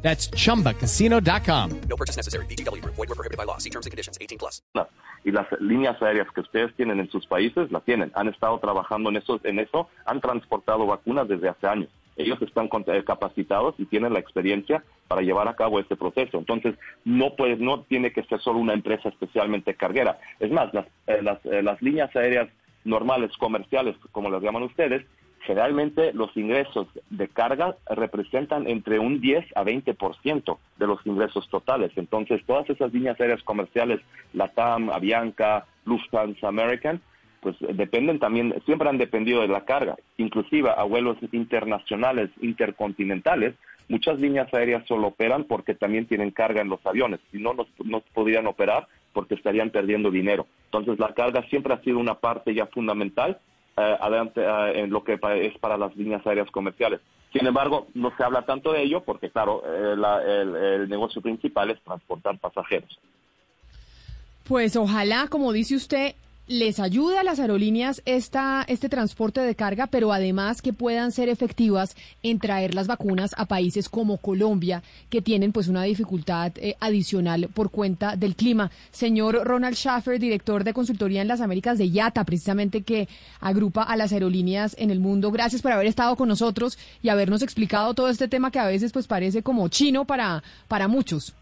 That's chumbacasino.com. No purchase necessary. VGW Group. Void were prohibited by law. See terms and conditions. 18 plus. y las líneas aéreas que ustedes tienen en sus países la tienen. Han estado trabajando en eso, en eso, han transportado vacunas desde hace años. Ellos están eh, capacitados y tienen la experiencia para llevar a cabo este proceso. Entonces, no puede, no tiene que ser solo una empresa especialmente carguera. Es más, las, eh, las, eh, las líneas aéreas normales, comerciales, como las llaman ustedes, generalmente los ingresos de carga representan entre un 10 a 20% de los ingresos totales. Entonces, todas esas líneas aéreas comerciales, LATAM, Avianca, Lufthansa, American, pues dependen también, siempre han dependido de la carga, inclusive a vuelos internacionales, intercontinentales, muchas líneas aéreas solo operan porque también tienen carga en los aviones, si no, no, podrían operar porque estarían perdiendo dinero. Entonces, la carga siempre ha sido una parte ya fundamental adelante eh, en lo que es para las líneas aéreas comerciales. Sin embargo, no se habla tanto de ello porque, claro, eh, la- el negocio principal es transportar pasajeros. Pues ojalá, como dice usted, les ayude a las aerolíneas esta, este transporte de carga, pero además que puedan ser efectivas en traer las vacunas a países como Colombia, que tienen pues una dificultad eh, adicional por cuenta del clima. Señor Ronald Schaffer, director de consultoría en las Américas de IATA, precisamente que agrupa a las aerolíneas en el mundo. Gracias por haber estado con nosotros y habernos explicado todo este tema que a veces pues parece como chino para, para muchos.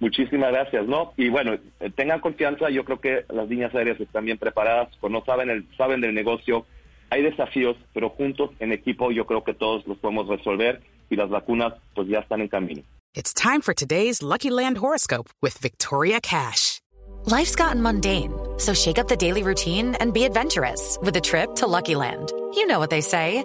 Muchísimas gracias, ¿no? Y bueno, eh, tengan confianza, yo creo que las líneas aéreas están bien preparadas, no saben, el, saben del negocio, hay desafíos, pero juntos, en equipo, yo creo que todos los podemos resolver y las vacunas pues ya están en camino. It's time for today's Lucky Land horoscope with Victoria Cash. Life's gotten mundane, so shake up the daily routine and be adventurous with a trip to Lucky Land. You know what they say.